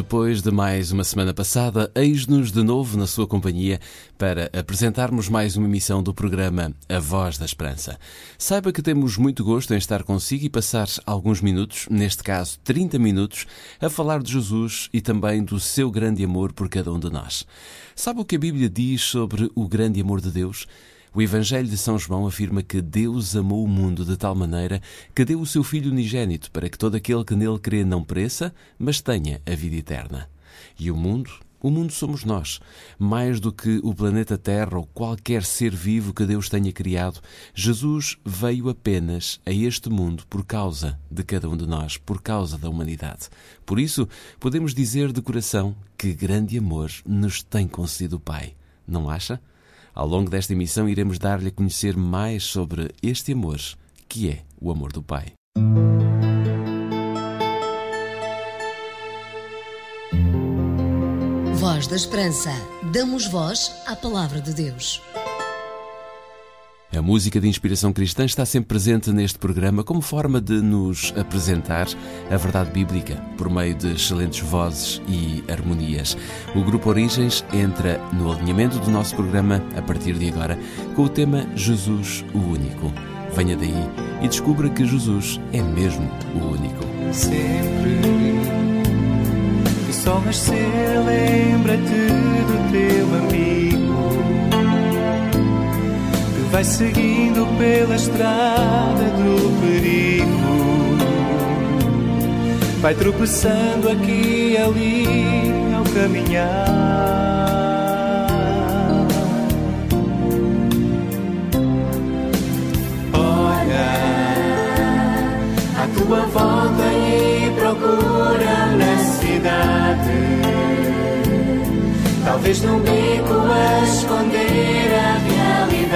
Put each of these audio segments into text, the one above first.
Depois de mais uma semana passada, eis-nos de novo na sua companhia para apresentarmos mais uma emissão do programa A Voz da Esperança. Saiba que temos muito gosto em estar consigo e passar alguns minutos, neste caso 30 minutos, a falar de Jesus e também do seu grande amor por cada um de nós. Sabe o que a Bíblia diz sobre o grande amor de Deus? O Evangelho de São João afirma que Deus amou o mundo de tal maneira que deu o seu Filho unigênito para que todo aquele que nele crê não pereça, mas tenha a vida eterna. E o mundo? O mundo somos nós. Mais do que o planeta Terra ou qualquer ser vivo que Deus tenha criado, Jesus veio apenas a este mundo por causa de cada um de nós, por causa da humanidade. Por isso, podemos dizer de coração que grande amor nos tem concedido o Pai. Não acha? Ao longo desta emissão, iremos dar-lhe a conhecer mais sobre este amor, que é o amor do Pai. Voz da Esperança. Damos voz à Palavra de Deus. A música de inspiração cristã está sempre presente neste programa como forma de nos apresentar a verdade bíblica por meio de excelentes vozes e harmonias. O Grupo Origens entra no alinhamento do nosso programa a partir de agora com o tema Jesus o Único. Venha daí e descubra que Jesus é mesmo o único. Sempre que nascer, lembra-te do teu amigo vai seguindo pela estrada do perigo. Vai tropeçando aqui e ali ao caminhar. Olha à tua volta e procura na cidade. Talvez num beco a esconder a realidade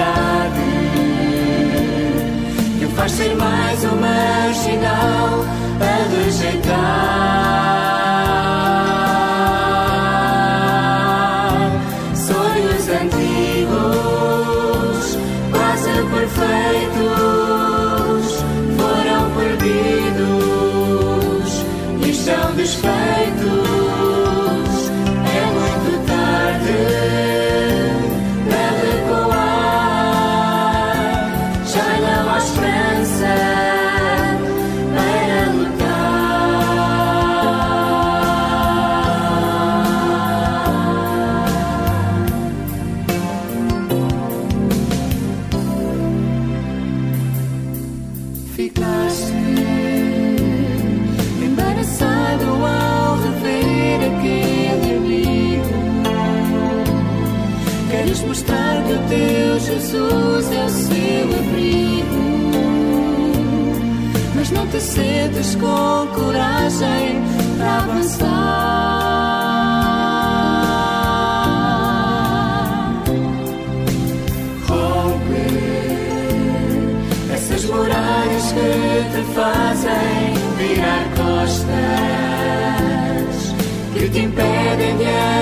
ser mais um marginal a rejeitar.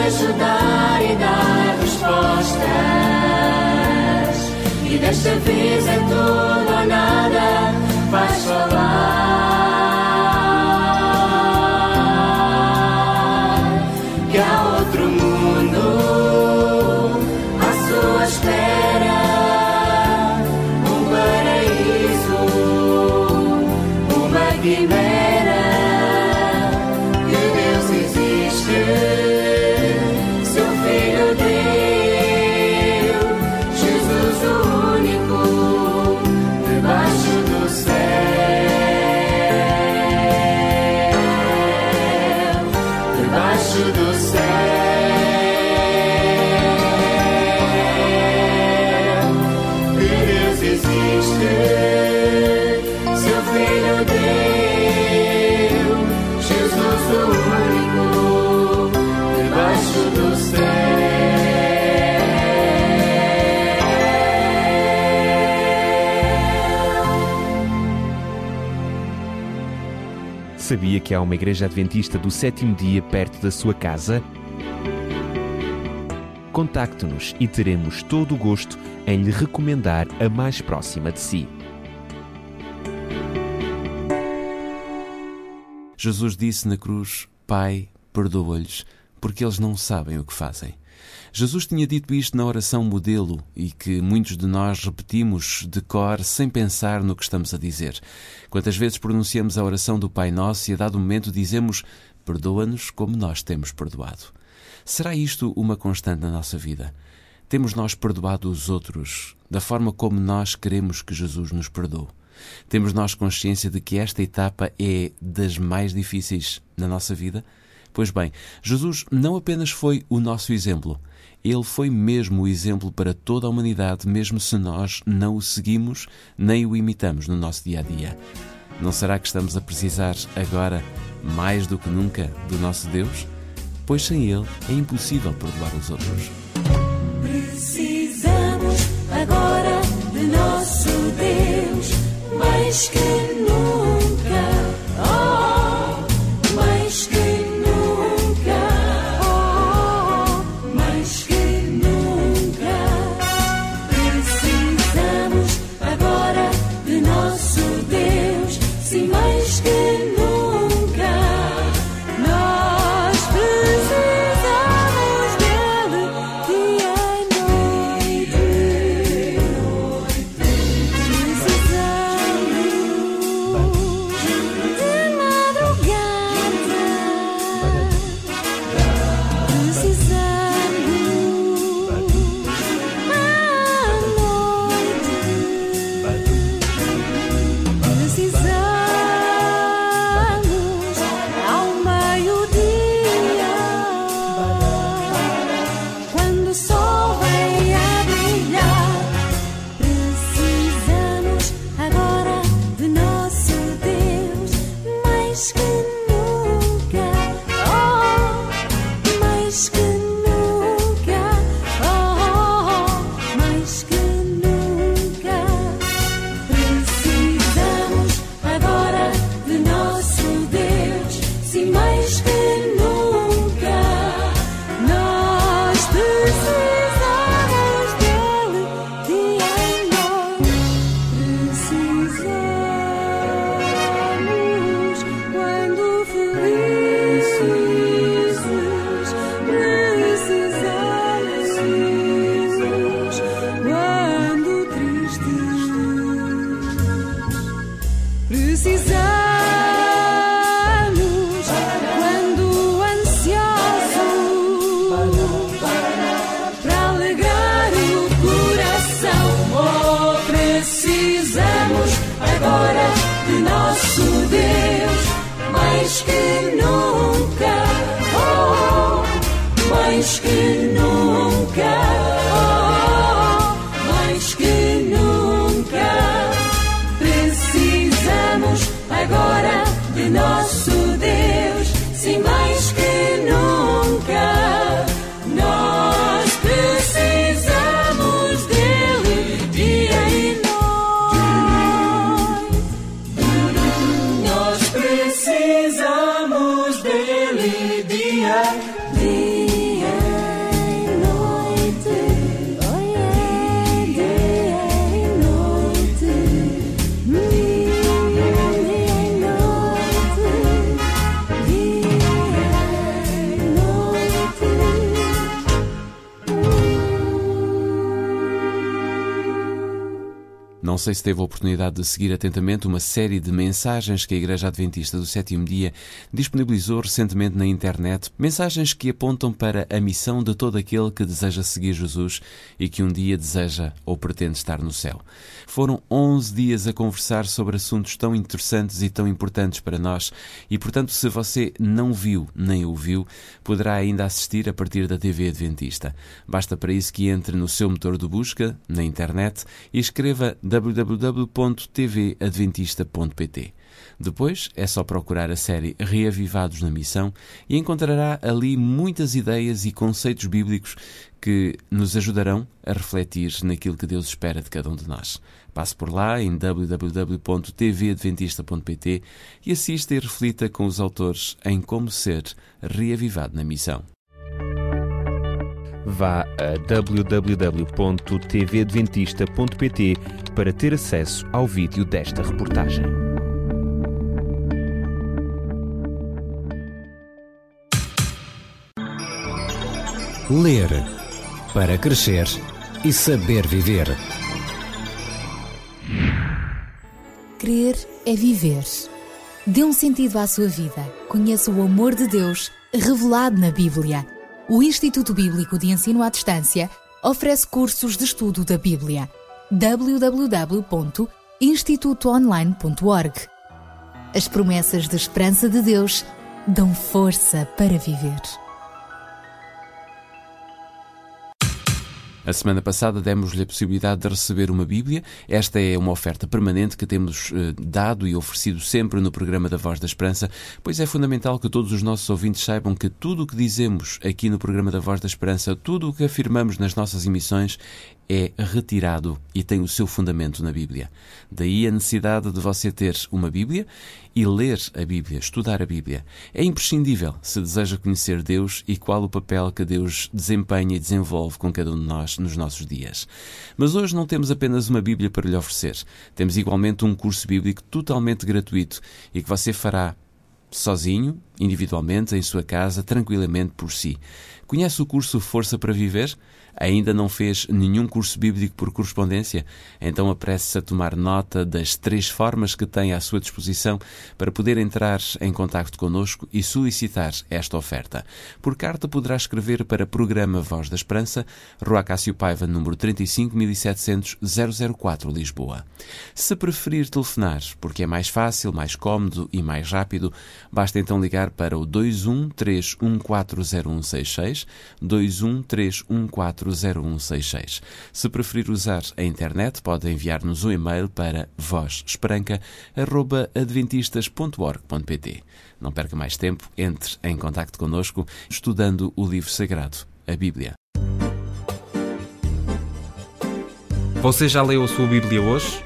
Ajudar e dar respostas. E desta vez é tudo ou nada, vais falar há uma igreja adventista do sétimo dia perto da sua casa? Contacte-nos e teremos todo o gosto em lhe recomendar a mais próxima de si. Jesus disse na cruz: Pai, perdoa-lhes, porque eles não sabem o que fazem. Jesus tinha dito isto na oração modelo e que muitos de nós repetimos de cor sem pensar no que estamos a dizer. Quantas vezes pronunciamos a oração do Pai Nosso e a dado momento dizemos: Perdoa-nos como nós temos perdoado. Será isto uma constante na nossa vida? Temos nós perdoado os outros da forma como nós queremos que Jesus nos perdoe? Temos nós consciência de que esta etapa é das mais difíceis na nossa vida? Pois bem, Jesus não apenas foi o nosso exemplo, ele foi mesmo o exemplo para toda a humanidade, mesmo se nós não o seguimos nem o imitamos no nosso dia a dia. Não será que estamos a precisar agora, mais do que nunca, do nosso Deus? Pois sem Ele é impossível perdoar os outros. Precisamos agora de nosso Deus, mais que aşkın. Sei se teve a oportunidade de seguir atentamente uma série de mensagens que a Igreja Adventista do Sétimo Dia disponibilizou recentemente na internet, mensagens que apontam para a missão de todo aquele que deseja seguir Jesus e que um dia deseja ou pretende estar no céu. Foram 11 dias a conversar sobre assuntos tão interessantes e tão importantes para nós e, portanto, se você não viu nem ouviu, poderá ainda assistir a partir da TV Adventista. Basta para isso que entre no seu motor de busca, na internet, e escreva www.tvadventista.pt. Depois é só procurar a série Reavivados na Missão e encontrará ali muitas ideias e conceitos bíblicos que nos ajudarão a refletir naquilo que Deus espera de cada um de nós. Passe por lá em www.tvadventista.pt e assista e reflita com os autores em como ser reavivado na missão. Vá a www.tvadventista.pt para ter acesso ao vídeo desta reportagem. Ler para crescer e saber viver. Crer é viver. Dê um sentido à sua vida. Conheça o amor de Deus revelado na Bíblia. O Instituto Bíblico de Ensino à Distância oferece cursos de estudo da Bíblia. www.institutoonline.org As promessas de esperança de Deus dão força para viver. A semana passada demos-lhe a possibilidade de receber uma Bíblia. Esta é uma oferta permanente que temos eh, dado e oferecido sempre no programa da Voz da Esperança, pois é fundamental que todos os nossos ouvintes saibam que tudo o que dizemos aqui no programa da Voz da Esperança, tudo o que afirmamos nas nossas emissões é retirado e tem o seu fundamento na Bíblia. Daí a necessidade de você ter uma Bíblia e ler a Bíblia, estudar a Bíblia. É imprescindível se deseja conhecer Deus e qual o papel que Deus desempenha e desenvolve com cada um de nós nos nossos dias. Mas hoje não temos apenas uma Bíblia para lhe oferecer. Temos igualmente um curso bíblico totalmente gratuito e que você fará sozinho, individualmente, em sua casa, tranquilamente por si. Conhece o curso Força para Viver? Ainda não fez nenhum curso bíblico por correspondência? Então apresse-se a tomar nota das três formas que tem à sua disposição para poder entrar em contato conosco e solicitar esta oferta. Por carta poderá escrever para Programa Voz da Esperança, Rua Cássio Paiva, número 35700 004, Lisboa. Se preferir telefonar, porque é mais fácil, mais cómodo e mais rápido, basta então ligar para o 213140166, 213140166. Se preferir usar a internet, pode enviar-nos um e-mail para vozesperanca.adventistas.org.pt. Não perca mais tempo, entre em contato connosco estudando o livro sagrado, a Bíblia. Você já leu a sua Bíblia hoje?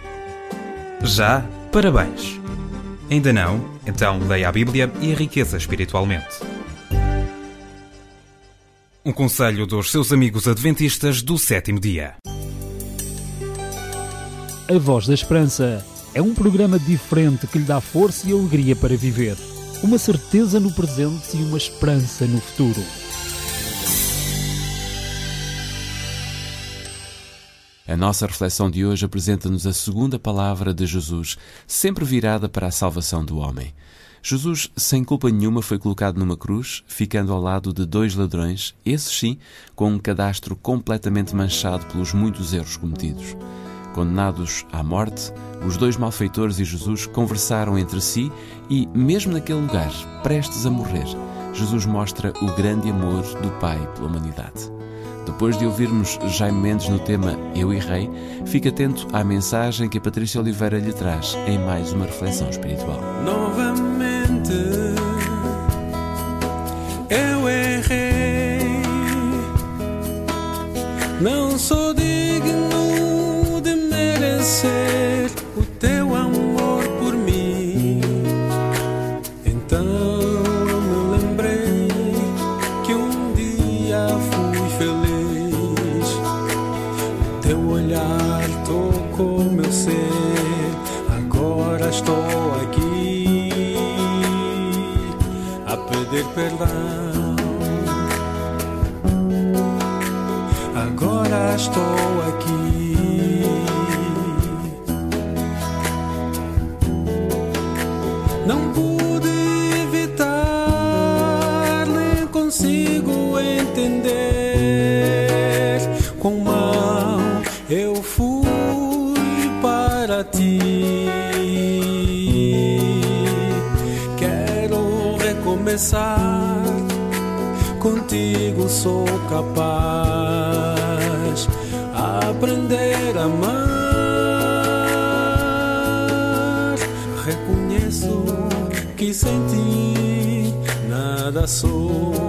Já? Parabéns! Ainda não? Então leia a Bíblia e enriqueça espiritualmente. Um conselho dos seus amigos adventistas do sétimo dia. A Voz da Esperança é um programa diferente que lhe dá força e alegria para viver. Uma certeza no presente e uma esperança no futuro. A nossa reflexão de hoje apresenta-nos a segunda palavra de Jesus, sempre virada para a salvação do homem. Jesus, sem culpa nenhuma, foi colocado numa cruz, ficando ao lado de dois ladrões, esses sim, com um cadastro completamente manchado pelos muitos erros cometidos. Condenados à morte, os dois malfeitores e Jesus conversaram entre si e, mesmo naquele lugar, prestes a morrer, Jesus mostra o grande amor do Pai pela humanidade. Depois de ouvirmos Jaime Mendes no tema Eu e Rei, fique atento à mensagem que a Patrícia Oliveira lhe traz em mais uma reflexão espiritual. Novamente eu errei, não sou digno de merecer o teu amor por mim. Então me lembrei que um dia fui feliz. O teu olhar tocou meu ser. Agora estou pedir perdão. Agora estou aqui. Recomeçar, contigo sou capaz aprender a amar. Reconheço que sem ti nada sou.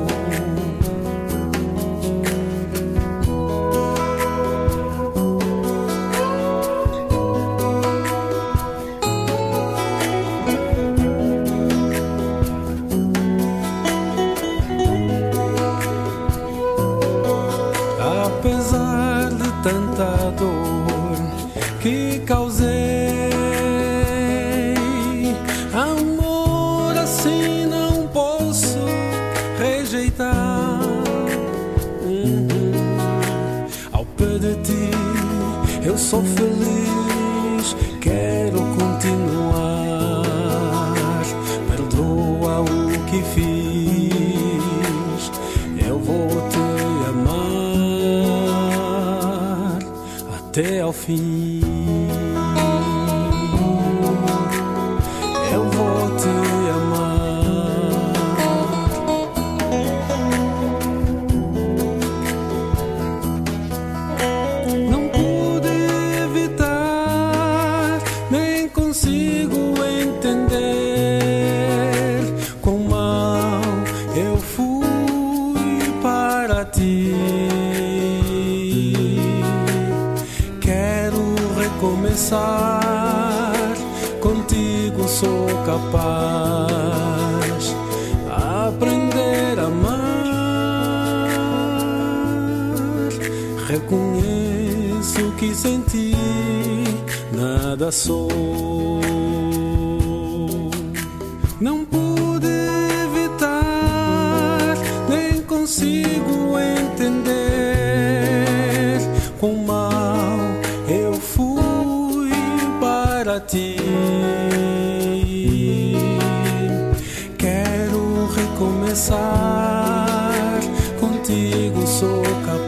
Recomeçar, contigo sou capaz.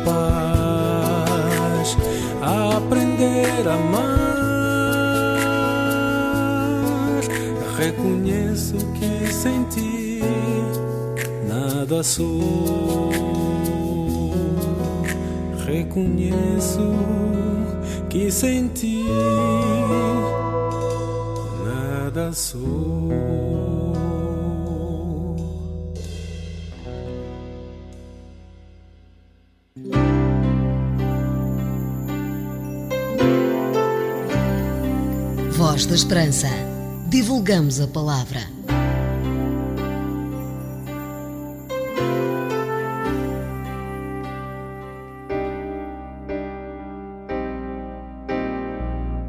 Aprender a amar, reconheço que sem ti nada sou. Reconheço que sem ti nada sou. Da Esperança. Divulgamos a palavra.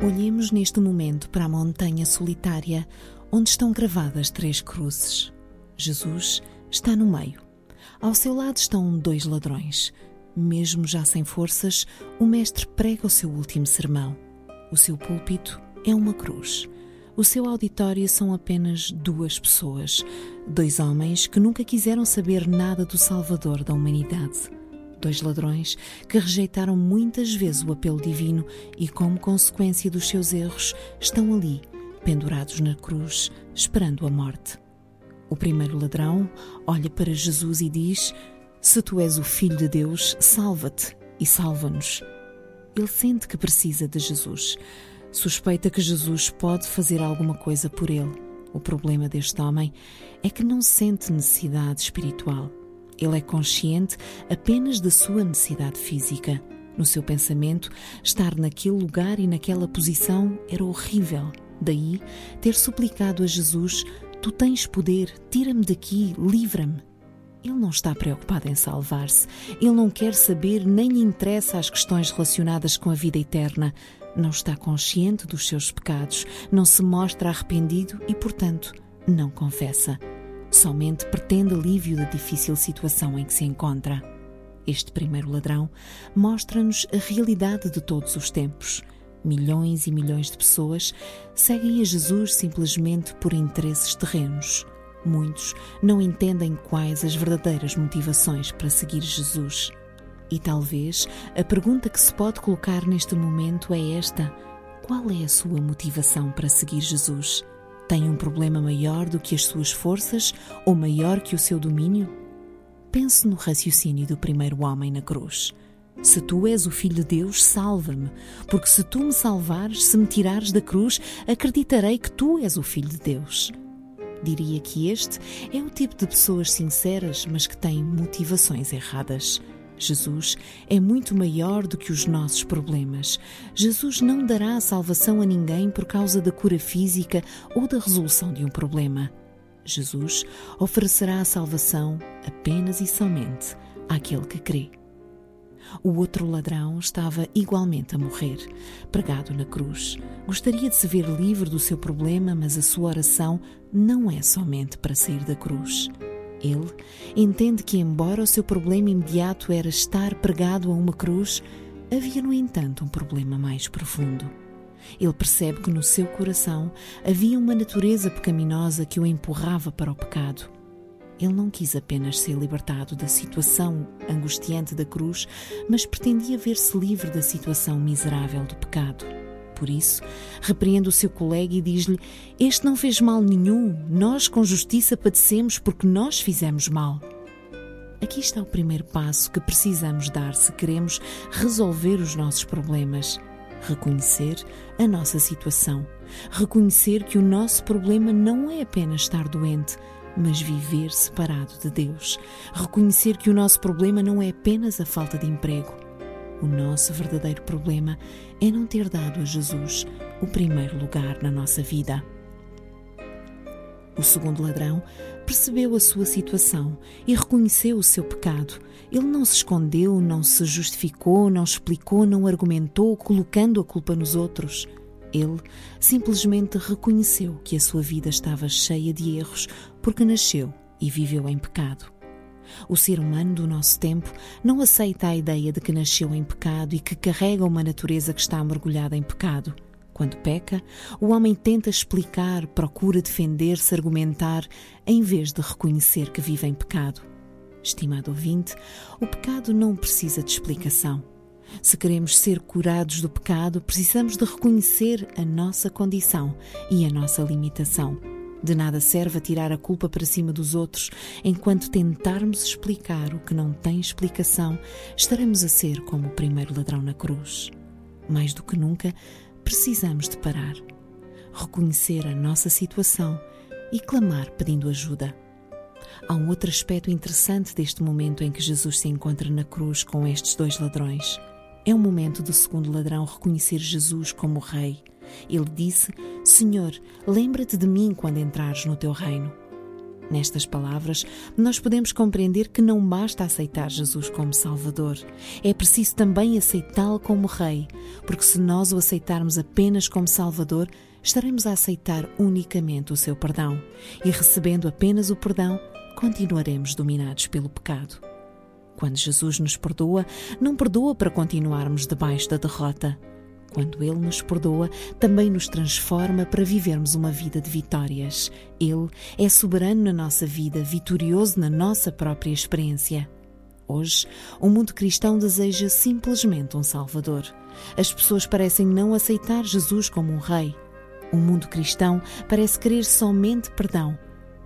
Olhemos neste momento para a montanha solitária onde estão gravadas três cruzes. Jesus está no meio. Ao seu lado estão dois ladrões. Mesmo já sem forças, o Mestre prega o seu último sermão. O seu púlpito é uma cruz. O seu auditório são apenas duas pessoas, dois homens que nunca quiseram saber nada do Salvador da humanidade. Dois ladrões que rejeitaram muitas vezes o apelo divino e, como consequência dos seus erros, estão ali, pendurados na cruz, esperando a morte. O primeiro ladrão olha para Jesus e diz: Se tu és o Filho de Deus, salva-te e salva-nos. Ele sente que precisa de Jesus. Suspeita que Jesus pode fazer alguma coisa por ele. O problema deste homem é que não sente necessidade espiritual. Ele é consciente apenas da sua necessidade física. No seu pensamento, estar naquele lugar e naquela posição era horrível. Daí, ter suplicado a Jesus: Tu tens poder, tira-me daqui, livra-me. Ele não está preocupado em salvar-se. Ele não quer saber nem lhe interessa as questões relacionadas com a vida eterna. Não está consciente dos seus pecados, não se mostra arrependido e, portanto, não confessa. Somente pretende alívio da difícil situação em que se encontra. Este primeiro ladrão mostra-nos a realidade de todos os tempos. Milhões e milhões de pessoas seguem a Jesus simplesmente por interesses terrenos. Muitos não entendem quais as verdadeiras motivações para seguir Jesus. E talvez a pergunta que se pode colocar neste momento é esta: qual é a sua motivação para seguir Jesus? Tem um problema maior do que as suas forças ou maior que o seu domínio? Pense no raciocínio do primeiro homem na cruz. Se tu és o Filho de Deus, salva-me, porque se tu me salvares, se me tirares da cruz, acreditarei que tu és o Filho de Deus. Diria que este é o tipo de pessoas sinceras, mas que têm motivações erradas. Jesus é muito maior do que os nossos problemas. Jesus não dará salvação a ninguém por causa da cura física ou da resolução de um problema. Jesus oferecerá a salvação apenas e somente àquele que crê. O outro ladrão estava igualmente a morrer, pregado na cruz. Gostaria de se ver livre do seu problema, mas a sua oração não é somente para sair da cruz. Ele entende que, embora o seu problema imediato era estar pregado a uma cruz, havia, no entanto, um problema mais profundo. Ele percebe que no seu coração havia uma natureza pecaminosa que o empurrava para o pecado. Ele não quis apenas ser libertado da situação angustiante da cruz, mas pretendia ver-se livre da situação miserável do pecado. Por isso, repreende o seu colega e diz-lhe: Este não fez mal nenhum, nós com justiça padecemos porque nós fizemos mal. Aqui está o primeiro passo que precisamos dar se queremos resolver os nossos problemas. Reconhecer a nossa situação. Reconhecer que o nosso problema não é apenas estar doente, mas viver separado de Deus. Reconhecer que o nosso problema não é apenas a falta de emprego. O nosso verdadeiro problema é não ter dado a Jesus o primeiro lugar na nossa vida. O segundo ladrão percebeu a sua situação e reconheceu o seu pecado. Ele não se escondeu, não se justificou, não explicou, não argumentou, colocando a culpa nos outros. Ele simplesmente reconheceu que a sua vida estava cheia de erros porque nasceu e viveu em pecado. O ser humano do nosso tempo não aceita a ideia de que nasceu em pecado e que carrega uma natureza que está mergulhada em pecado. Quando peca, o homem tenta explicar, procura defender-se, argumentar, em vez de reconhecer que vive em pecado. Estimado ouvinte, o pecado não precisa de explicação. Se queremos ser curados do pecado, precisamos de reconhecer a nossa condição e a nossa limitação. De nada serve tirar a culpa para cima dos outros, enquanto tentarmos explicar o que não tem explicação, estaremos a ser como o primeiro ladrão na cruz. Mais do que nunca, precisamos de parar, reconhecer a nossa situação e clamar pedindo ajuda. Há um outro aspecto interessante deste momento em que Jesus se encontra na cruz com estes dois ladrões. É o momento do segundo ladrão reconhecer Jesus como Rei. Ele disse: Senhor, lembra-te de mim quando entrares no teu reino. Nestas palavras, nós podemos compreender que não basta aceitar Jesus como Salvador, é preciso também aceitá-lo como Rei, porque se nós o aceitarmos apenas como Salvador, estaremos a aceitar unicamente o seu perdão, e recebendo apenas o perdão, continuaremos dominados pelo pecado. Quando Jesus nos perdoa, não perdoa para continuarmos debaixo da derrota. Quando Ele nos perdoa, também nos transforma para vivermos uma vida de vitórias. Ele é soberano na nossa vida, vitorioso na nossa própria experiência. Hoje, o mundo cristão deseja simplesmente um Salvador. As pessoas parecem não aceitar Jesus como um Rei. O mundo cristão parece querer somente perdão,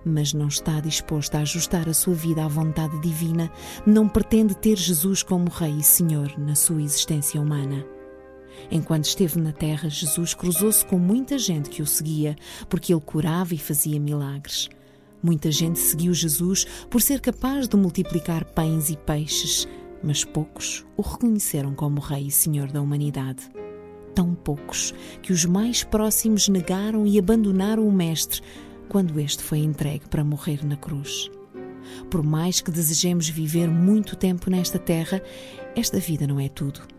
mas não está disposto a ajustar a sua vida à vontade divina, não pretende ter Jesus como Rei e Senhor na sua existência humana. Enquanto esteve na terra, Jesus cruzou-se com muita gente que o seguia, porque ele curava e fazia milagres. Muita gente seguiu Jesus por ser capaz de multiplicar pães e peixes, mas poucos o reconheceram como Rei e Senhor da humanidade. Tão poucos que os mais próximos negaram e abandonaram o Mestre quando este foi entregue para morrer na cruz. Por mais que desejemos viver muito tempo nesta terra, esta vida não é tudo.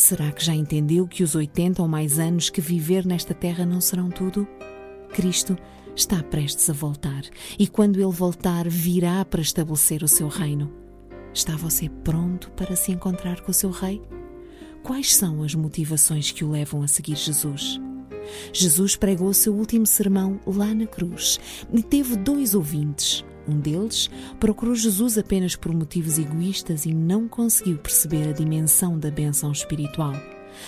Será que já entendeu que os 80 ou mais anos que viver nesta terra não serão tudo? Cristo está prestes a voltar e quando ele voltar, virá para estabelecer o seu reino. Está você pronto para se encontrar com o seu Rei? Quais são as motivações que o levam a seguir Jesus? Jesus pregou o seu último sermão lá na cruz e teve dois ouvintes. Um deles procurou Jesus apenas por motivos egoístas e não conseguiu perceber a dimensão da benção espiritual.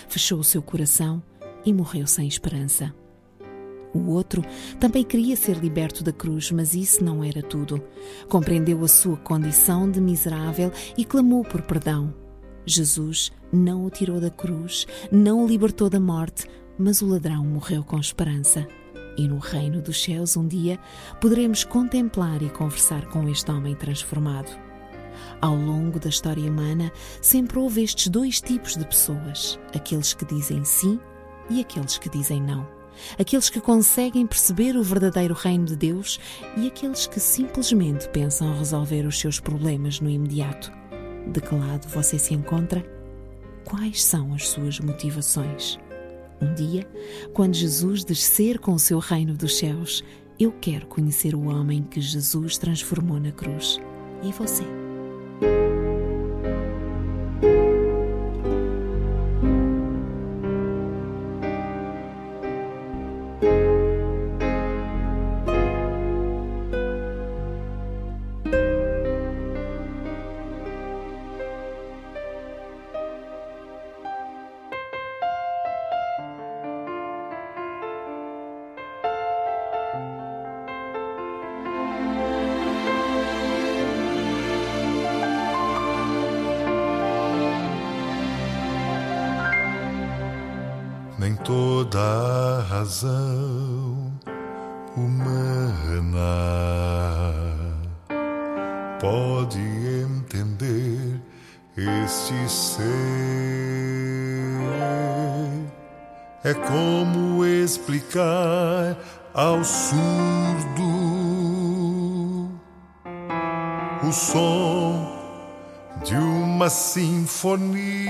Fechou o seu coração e morreu sem esperança. O outro também queria ser liberto da cruz, mas isso não era tudo. Compreendeu a sua condição de miserável e clamou por perdão. Jesus não o tirou da cruz, não o libertou da morte, mas o ladrão morreu com esperança. E no reino dos céus, um dia, poderemos contemplar e conversar com este homem transformado. Ao longo da história humana, sempre houve estes dois tipos de pessoas: aqueles que dizem sim e aqueles que dizem não. Aqueles que conseguem perceber o verdadeiro reino de Deus e aqueles que simplesmente pensam resolver os seus problemas no imediato. De que lado você se encontra? Quais são as suas motivações? Um dia, quando Jesus descer com o seu reino dos céus, eu quero conhecer o homem que Jesus transformou na cruz. E você? É como explicar ao surdo o som de uma sinfonia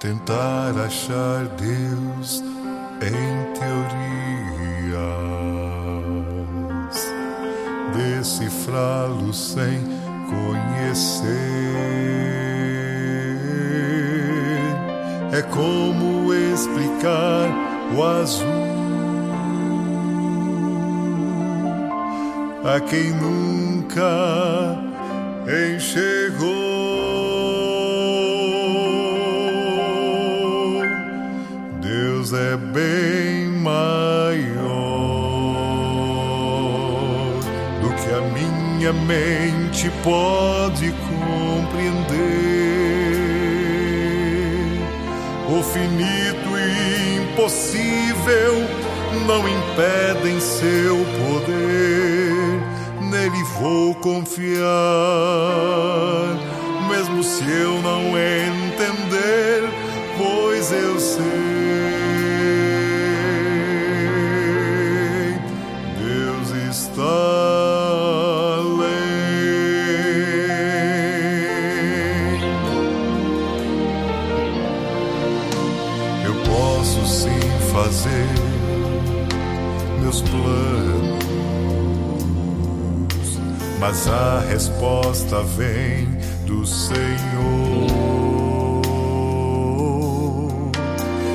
tentar achar Deus em teorias, decifrá-lo sem conhecer. É como explicar o azul a quem nunca enxergou. é bem maior do que a minha mente pode compreender. O finito e impossível não impedem seu poder. Nele vou confiar, mesmo se eu não entender, pois eu sei. Mas a resposta vem do Senhor.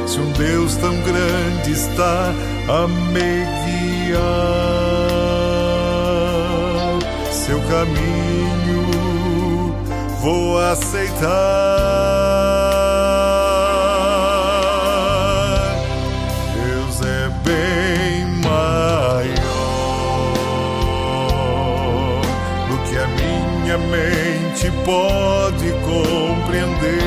Se um Deus tão grande está a me guiar, seu caminho vou aceitar. Pode compreender.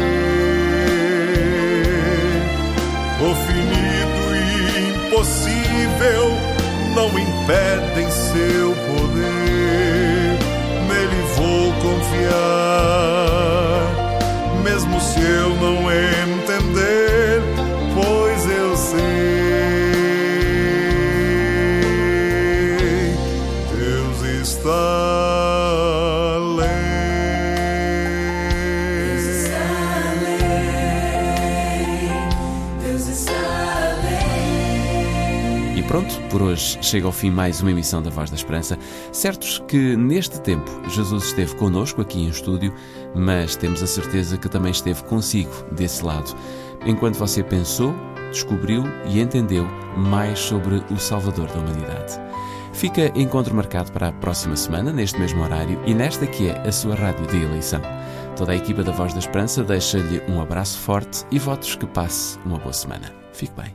O finito e impossível não impedem seu poder. Nele vou confiar, Pronto, por hoje chega ao fim mais uma emissão da Voz da Esperança. Certos que neste tempo Jesus esteve connosco aqui em estúdio, mas temos a certeza que também esteve consigo desse lado, enquanto você pensou, descobriu e entendeu mais sobre o Salvador da humanidade. Fica encontro marcado para a próxima semana, neste mesmo horário, e nesta que é a sua rádio de eleição. Toda a equipa da Voz da Esperança deixa-lhe um abraço forte e votos que passe uma boa semana. Fique bem.